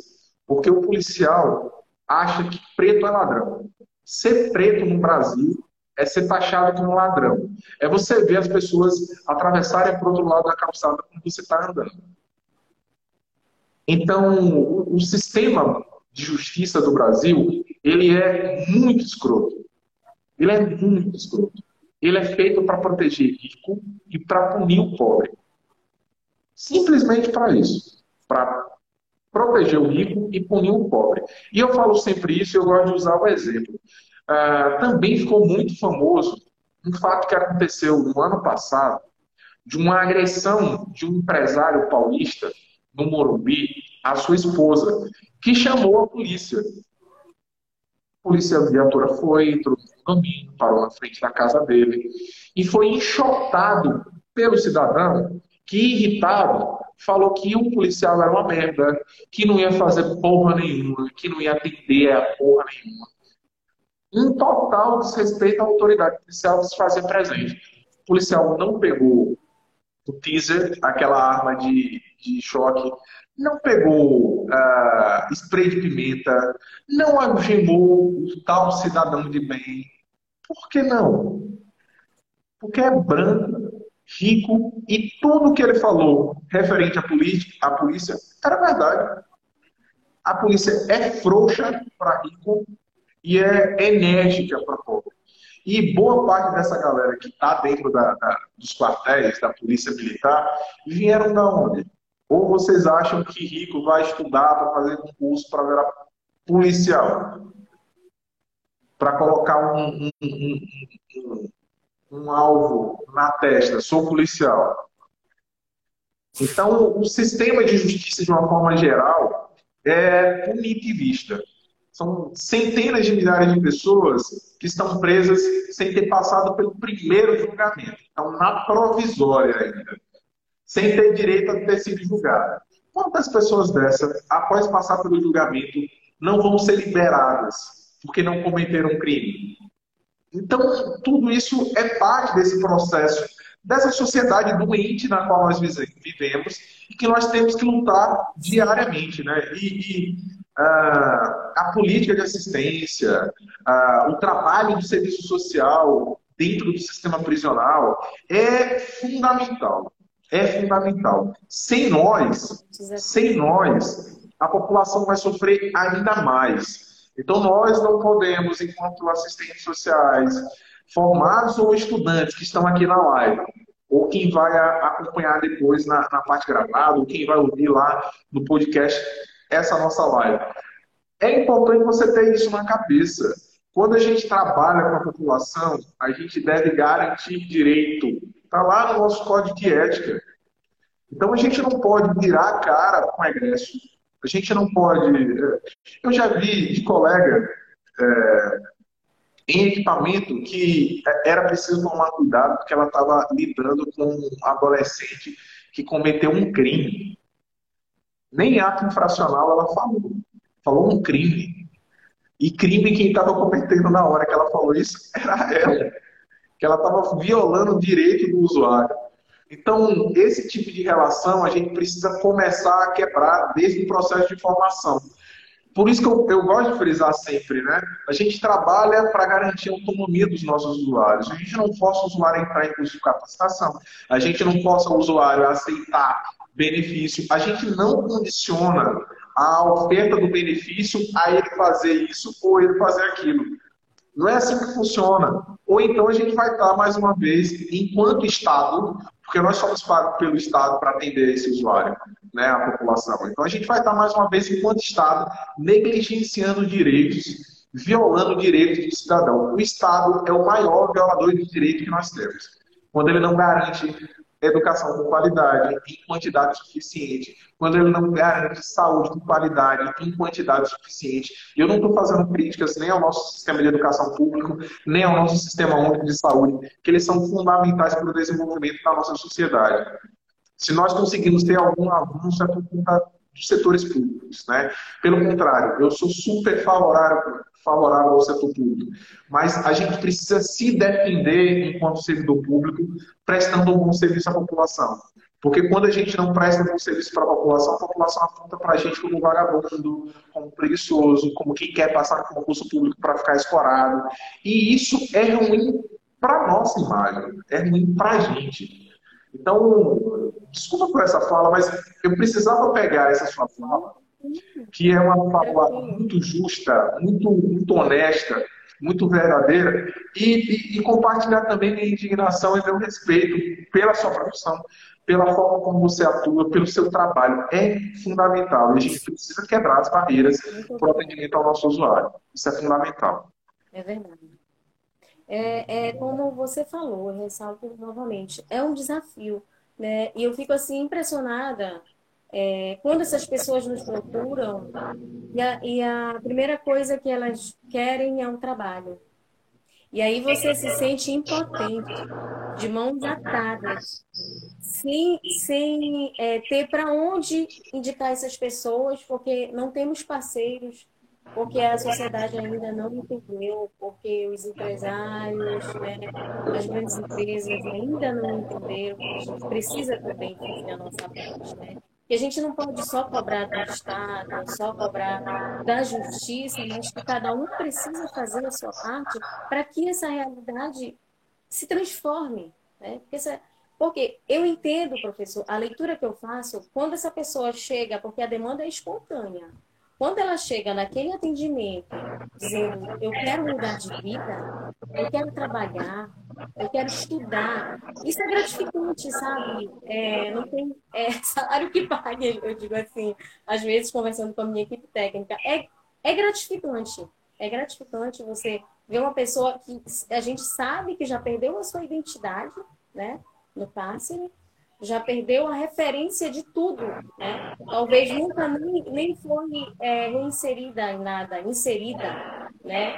porque o policial acha que preto é ladrão. Ser preto no Brasil é ser taxado como ladrão. É você ver as pessoas atravessarem para o outro lado da calçada quando você está andando. Então, o, sistema de justiça do Brasil, ele é muito escroto. Ele é muito escroto. Ele é feito para proteger rico e para punir o pobre. Simplesmente para isso. Para proteger o rico e punir o pobre. E eu falo sempre isso, eu gosto de usar o exemplo. Uh, também ficou muito famoso um fato que aconteceu no ano passado de uma agressão de um empresário paulista no Morumbi, a sua esposa, que chamou a polícia. A polícia viatura foi, entrou no caminho, parou na frente da casa dele e foi enxotado pelo cidadão que, irritado, falou que o policial era uma merda, que não ia fazer porra nenhuma, que não ia atender a porra nenhuma. Um total desrespeito à autoridade policial se fazia presente. O policial não pegou o teaser, aquela arma de, de choque, não pegou uh, spray de pimenta, não algemou o tal cidadão de bem. Por que não? Porque é branco, rico e tudo que ele falou referente à polícia, à polícia era verdade. A polícia é frouxa para rico e é enérgica para pobre. E boa parte dessa galera que está dentro da, da, dos quartéis da polícia militar vieram da onde? Ou vocês acham que rico vai estudar para fazer um curso para virar policial? Para colocar um, um, um, um, alvo na testa, sou policial. Então, o sistema de justiça, de uma forma geral, é punitivista. São centenas de milhares de pessoas que estão presas sem ter passado pelo primeiro julgamento. Estão na provisória ainda, sem ter direito a ter sido julgada. Quantas pessoas dessas, após passar pelo julgamento, não vão ser liberadas porque não cometeram crime? Então, tudo isso é parte desse processo dessa sociedade doente na qual nós vivemos e que nós temos que lutar diariamente. Né? E, e uh, a política de assistência, uh, o trabalho do serviço social dentro do sistema prisional é fundamental. É fundamental. Sem nós, sem nós, a população vai sofrer ainda mais. Então, nós não podemos, enquanto assistentes sociais, formados ou estudantes que estão aqui na live, ou quem vai acompanhar depois na, na parte gravada, ou quem vai ouvir lá no podcast essa nossa live. É importante você ter isso na cabeça. Quando a gente trabalha com a população, a gente deve garantir direito. Está lá no nosso código de ética. Então a gente não pode virar a cara com o egresso. A gente não pode. É, eu já vi de colega é, em equipamento que era preciso tomar cuidado porque ela estava lidando com um adolescente que cometeu um crime. Nem ato infracional ela falou. Falou um crime. E crime quem estava cometendo na hora que ela falou isso era ela. Que ela estava violando o direito do usuário. Então, esse tipo de relação a gente precisa começar a quebrar desde o processo de formação. Por isso que eu, eu gosto de frisar sempre, né? A gente trabalha para garantir a autonomia dos nossos usuários. A gente não força o usuário a entrar em curso de capacitação. A gente não força o usuário a aceitar benefício. A gente não condiciona a oferta do benefício a ele fazer isso ou ele fazer aquilo. Não é assim que funciona. Ou então a gente vai estar, mais uma vez, enquanto Estado, porque nós somos pagos pelo Estado para atender esse usuário, né, a população. Então a gente vai estar mais uma vez enquanto Estado negligenciando direitos, violando direitos do cidadão. O Estado é o maior violador de direitos que nós temos. Quando ele não garante educação com qualidade, em quantidade suficiente, quando ele não garante saúde com qualidade, em quantidade suficiente. E eu não estou fazendo críticas nem ao nosso sistema de educação público, nem ao nosso sistema único de saúde, que eles são fundamentais para o desenvolvimento da nossa sociedade. Se nós conseguimos ter algum avanço, é por conta dos setores públicos. Né? Pelo contrário, eu sou super favorável favorável ao setor público. Mas a gente precisa se defender enquanto servidor público, prestando um bom serviço à população. Porque quando a gente não presta um bom serviço para a população, a população aponta para a gente como vagabundo, como preguiçoso, como quem quer passar no concurso público para ficar escorado. E isso é ruim para a nossa imagem, é ruim para a gente. Então, desculpa por essa fala, mas eu precisava pegar essa sua fala que é uma fala muito justa, muito, muito honesta, muito verdadeira, e, e, e, compartilhar também minha indignação e meu respeito pela sua profissão, pela forma como você atua, pelo seu trabalho. É fundamental. A gente precisa quebrar as barreiras para o atendimento ao nosso usuário. Isso é fundamental. É verdade. É, é como você falou, ressalto novamente, é um desafio. Né? E eu fico assim impressionada é, quando essas pessoas nos procuram, e a, e a primeira coisa que elas querem é um trabalho. E aí você se sente impotente, de mãos atadas, sem, sem é, ter para onde indicar essas pessoas, porque não temos parceiros, porque a sociedade ainda não entendeu, porque os empresários, né, as grandes empresas ainda não entenderam, a gente precisa também fazer a nossa parte. Né? que a gente não pode só cobrar do Estado, só cobrar da justiça, mas que cada um precisa fazer a sua parte para que essa realidade se transforme. Né? Porque, essa, porque eu entendo, professor, a leitura que eu faço, quando essa pessoa chega, porque a demanda é espontânea, quando ela chega naquele atendimento, dizendo: Eu quero mudar de vida, eu quero trabalhar, eu quero estudar, isso é gratificante, sabe? É, não tem é, salário que pague, eu digo assim, às vezes conversando com a minha equipe técnica. É, é gratificante. É gratificante você ver uma pessoa que a gente sabe que já perdeu a sua identidade, né? No cárcere, já perdeu a referência de tudo, né? Talvez nunca nem, nem foi é, reinserida em nada, inserida, né?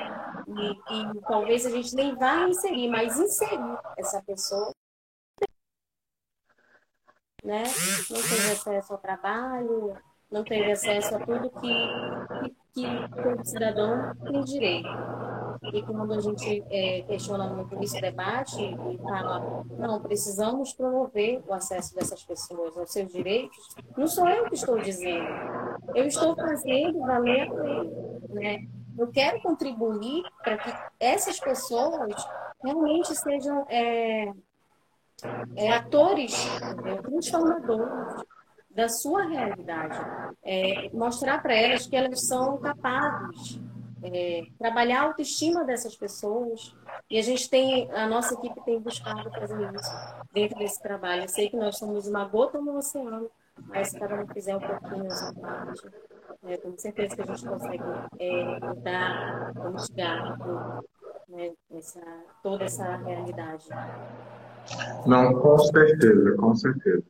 E, e, talvez a gente nem vá inserir, mas inserir essa pessoa, né? Não teve acesso ao trabalho, não teve acesso a tudo que, que, que todo cidadão tem direito. E quando a gente é, questiona muito esse debate e fala, não, precisamos promover o acesso dessas pessoas aos seus direitos, não sou eu que estou dizendo. Eu estou fazendo valer a lei. Né? Eu quero contribuir para que essas pessoas realmente sejam é, é, atores transformadores da sua realidade. É, mostrar para elas que elas são capazes é, trabalhar a autoestima dessas pessoas. E a gente tem, a nossa equipe tem buscado fazer isso dentro desse trabalho. Eu sei que nós somos uma gota no oceano, mas se cada um fizer um pouquinho a sua parte, é, tenho certeza que a gente consegue é, mudar, mitigar né, essa, toda essa realidade. Não, com certeza, com certeza.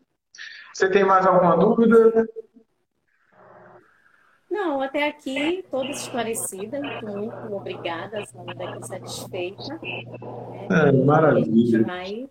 Você tem mais alguma dúvida? Não, até aqui toda esclarecida, muito obrigada, saí daqui satisfeita. Né? É, maravilha. Vai...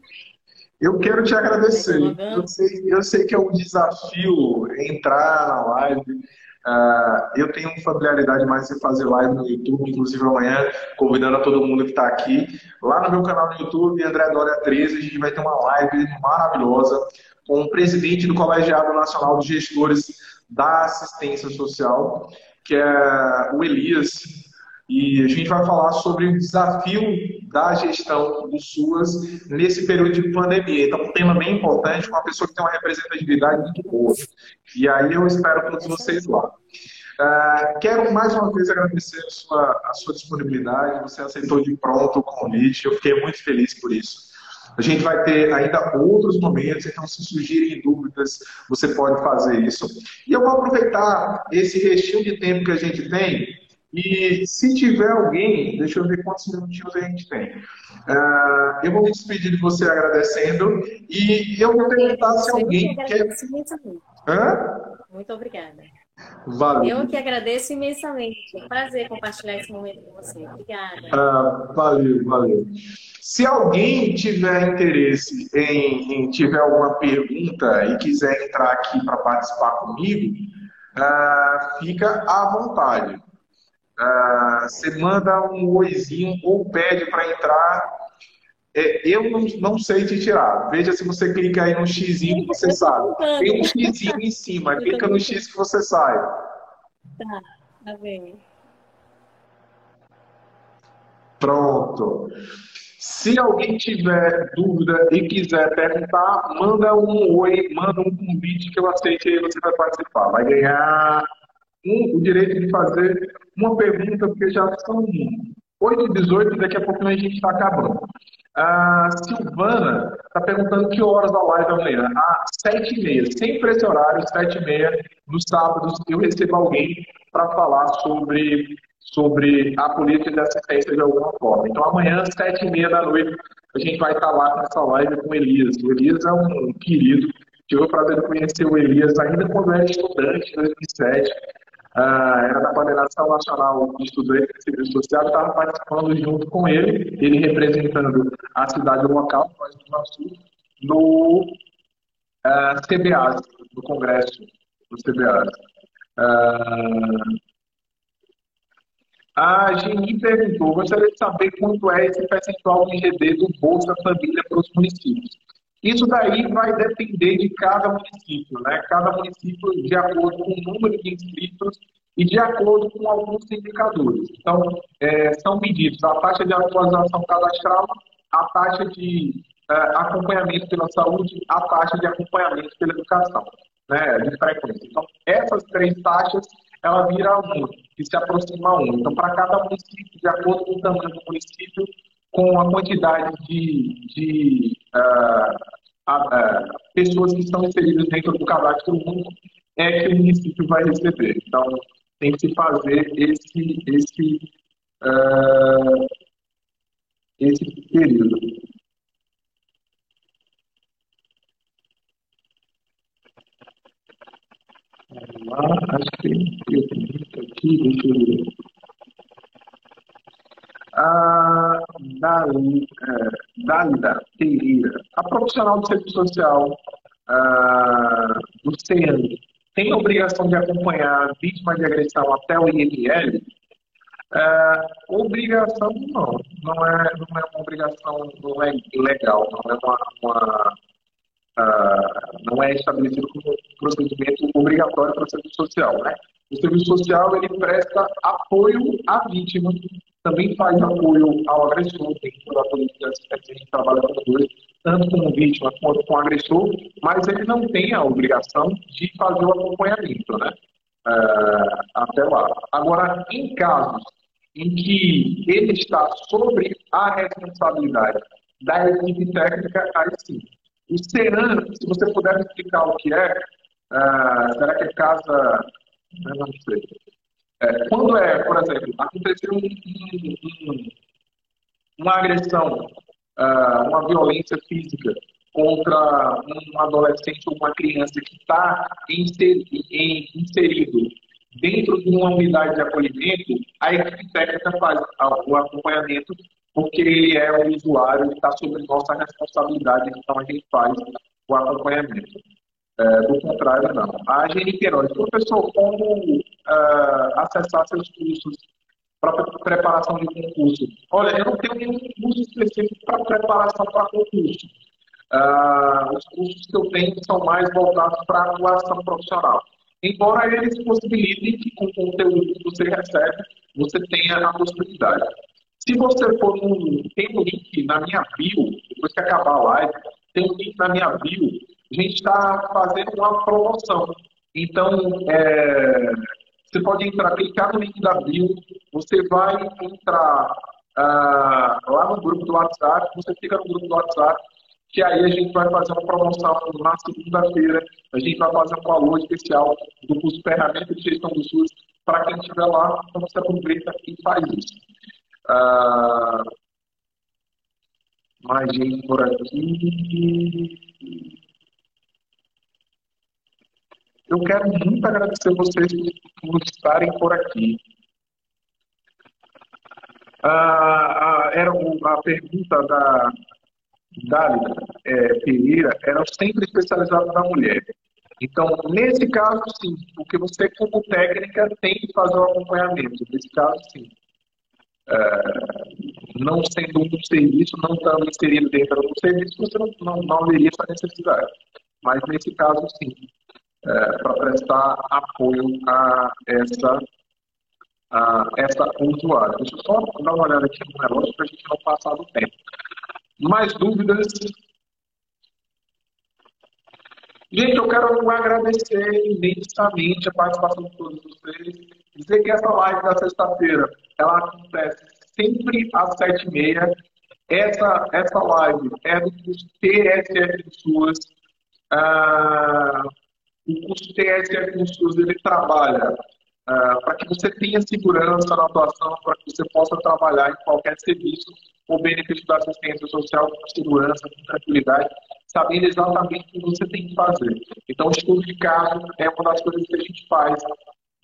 Eu quero te agradecer. Eu sei, eu sei que é um desafio entrar na live. Uh, eu tenho familiaridade mais em fazer live no YouTube, inclusive amanhã, convidando a todo mundo que está aqui. Lá no meu canal no YouTube, André Dória 13, a gente vai ter uma live maravilhosa com o presidente do Colegiado Nacional de Gestores da assistência social, que é o Elias, e a gente vai falar sobre o desafio da gestão do SUAS nesse período de pandemia. Então, um tema bem importante, com uma pessoa que tem uma representatividade muito boa. E aí eu espero todos vocês lá. Uh, quero mais uma vez agradecer a sua, a sua disponibilidade. Você aceitou de pronto o convite. Eu fiquei muito feliz por isso. A gente vai ter ainda outros momentos, então se surgirem dúvidas, você pode fazer isso. E eu vou aproveitar esse restinho de tempo que a gente tem e se tiver alguém, deixa eu ver quantos minutinhos a gente tem. Uh, eu vou me despedir de você agradecendo e eu vou perguntar se alguém quer. Hã? Muito obrigada. Valeu. Eu que agradeço imensamente. É um prazer compartilhar esse momento com você. Obrigada. Ah, valeu, valeu. Se alguém tiver interesse em, em tiver alguma pergunta e quiser entrar aqui para participar comigo, uh, fica à vontade. Uh, você manda um oizinho ou pede para entrar. É, eu não, não, sei te tirar. Veja se você clica aí no X que você sabe. Tem um X em cima, clica no X que você sai. Tá, tá bem. Pronto. Se alguém tiver dúvida e quiser perguntar, manda um oi, manda um convite que eu aceite e você vai participar. Vai ganhar um, o direito de fazer uma pergunta, porque já são 8 e 18 daqui a pouco a gente está acabando. A Silvana está perguntando que horas da live amanhã. Às 7h30, sempre esse horário, 7h30, nos sábados, eu recebo alguém para falar sobre sobre a política de assistência de alguma forma. Então, amanhã, sete e meia da noite, a gente vai estar lá nessa live com o Elias. O Elias é um querido. Tive o prazer de conhecer o Elias ainda quando era estudante, em 2007. Uh, era da Coordenação Nacional de Estudantes de Serviço Social, estava participando junto com ele, ele representando a cidade local, Nós do Iguaçu, no ah, CBA, no Congresso do CBA. Uh, ah, a Geni perguntou: gostaria de saber quanto é esse percentual do IGD do Bolsa Família para os municípios. Isso daí vai depender de cada município, né? Cada município de acordo com o número de inscritos e de acordo com alguns indicadores. Então, é, são medidos a taxa de atualização cadastral, a taxa de é, acompanhamento pela saúde, a taxa de acompanhamento pela educação, né? De frequência. Então, essas três taxas ela vira um, que se aproxima a um. Então, para cada município, de acordo com o tamanho do município, com a quantidade de, de uh, uh, pessoas que estão inseridas dentro do cadastro único, é que o município vai receber. Então, tem que se fazer esse, esse, uh, esse período. Vamos lá, acho que tem pergunta aqui, deixa eu ver. A Dalida Pereira, a profissional de serviço social uh, do CEAN tem a obrigação de acompanhar vítima de agressão até o IML? É, obrigação não, não é, não é uma obrigação não é legal, não é uma, uma uh, não é estabelecido como procedimento obrigatório para o serviço social, né? O serviço social ele presta apoio à vítima, também faz apoio ao agressor dentro da política assistência, a gente trabalha com dois, tanto como vítima quanto com agressor, mas ele não tem a obrigação de fazer o acompanhamento, né? Uh, até lá. Agora, em casos em que ele está sobre a responsabilidade da equipe técnica, aí sim. O CERAN, se você puder explicar o que é, uh, será que é casa. Não sei. É, quando é, por exemplo, aconteceu um, um, um, uma agressão, uh, uma violência física contra um adolescente ou uma criança que está inserido dentro de uma unidade de acolhimento, a equipe técnica faz o acompanhamento, porque ele é o usuário está sob nossa responsabilidade, então a gente faz o acompanhamento. É, do contrário, não. A Queiroz, professor, como uh, acessar seus cursos para preparação de concurso? Olha, eu não tenho nenhum curso específico para preparação para concurso. Uh, os cursos que eu tenho são mais voltados para atuação profissional embora eles possibilitem que com o conteúdo que você recebe, você tenha a possibilidade. Se você for no. Tem um link na minha bio, depois que acabar a live, tem um link na minha bio, a gente está fazendo uma promoção. Então, é, você pode entrar, clicar no link da bio, você vai entrar uh, lá no grupo do WhatsApp, você fica no grupo do WhatsApp, que aí a gente vai fazer uma promoção na segunda-feira, a gente vai fazer um valor especial do curso Ferramenta de Gestão do SUS para quem estiver lá, então você aproveita e faz isso. Ah, mais gente por aqui. Eu quero muito agradecer vocês por estarem por aqui. Ah, ah era a pergunta da Dálida é, Pereira eram sempre especializados na mulher. Então, nesse caso, sim, porque você, como técnica, tem que fazer o acompanhamento. Nesse caso, sim. É, não sendo um serviço, não estando inserido dentro do serviço, você não, não, não haveria essa necessidade. Mas, nesse caso, sim, é, para prestar apoio a essa, a essa usuária. Deixa eu só dar uma olhada aqui no relógio para a gente não passar do tempo. Mais dúvidas? Gente, eu quero agradecer imensamente a participação de todos vocês. Dizer que essa live da sexta-feira, ela acontece sempre às sete e meia. Essa, essa live é do TSF de SUAS. Ah, o curso TSF de SUAS, ele trabalha ah, para que você tenha segurança na atuação, para que você possa trabalhar em qualquer serviço o benefício da assistência social com segurança, com tranquilidade, sabendo exatamente o que você tem que fazer. Então, o estudo de caso é uma das coisas que a gente faz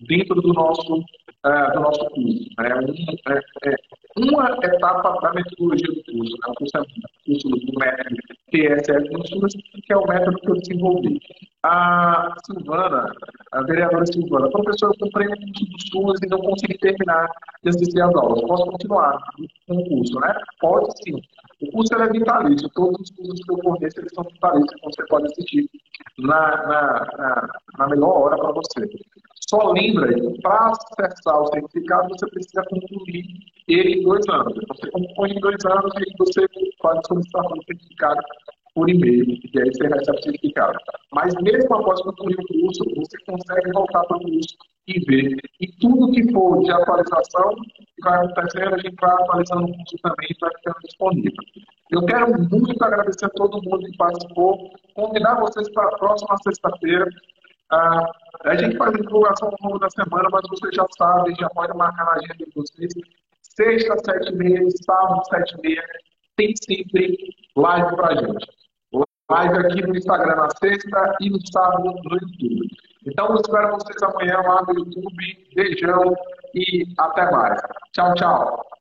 dentro do nosso, uh, do nosso curso. É, um, é, é, uma etapa da metodologia do curso, né? o curso, é, curso do método TSF Consultas, que é o método que eu desenvolvi. A Silvana, a vereadora Silvana, professor, eu comprei um curso dos SUS e não consegui terminar de assistir às aulas. Posso continuar com o curso, né? Pode sim. O curso é vitalício, todos os cursos que eu forneço são vitalícios, então você pode assistir na, na, na, na melhor hora para você. Só lembra que para acessar o certificado você precisa concluir ele em dois anos. Você conclui em dois anos e você pode solicitar o certificado por e-mail, e aí você recebe o certificado. Mas mesmo após concluir o curso, você consegue voltar para o curso e ver. E tudo que for de atualização que vai acontecendo, a gente vai atualizando o curso também e vai ficando disponível. Eu quero muito agradecer a todo mundo que participou, convidar vocês para a próxima sexta-feira. Ah, a gente faz a divulgação ao longo da semana, mas vocês já sabem, já pode marcar na agenda de vocês. Sexta, sete e meia, sábado, sete e meia, tem sempre live para a gente. Live aqui no Instagram na sexta e no sábado no YouTube. Então, eu espero vocês amanhã lá no YouTube. Beijão e até mais. Tchau, tchau.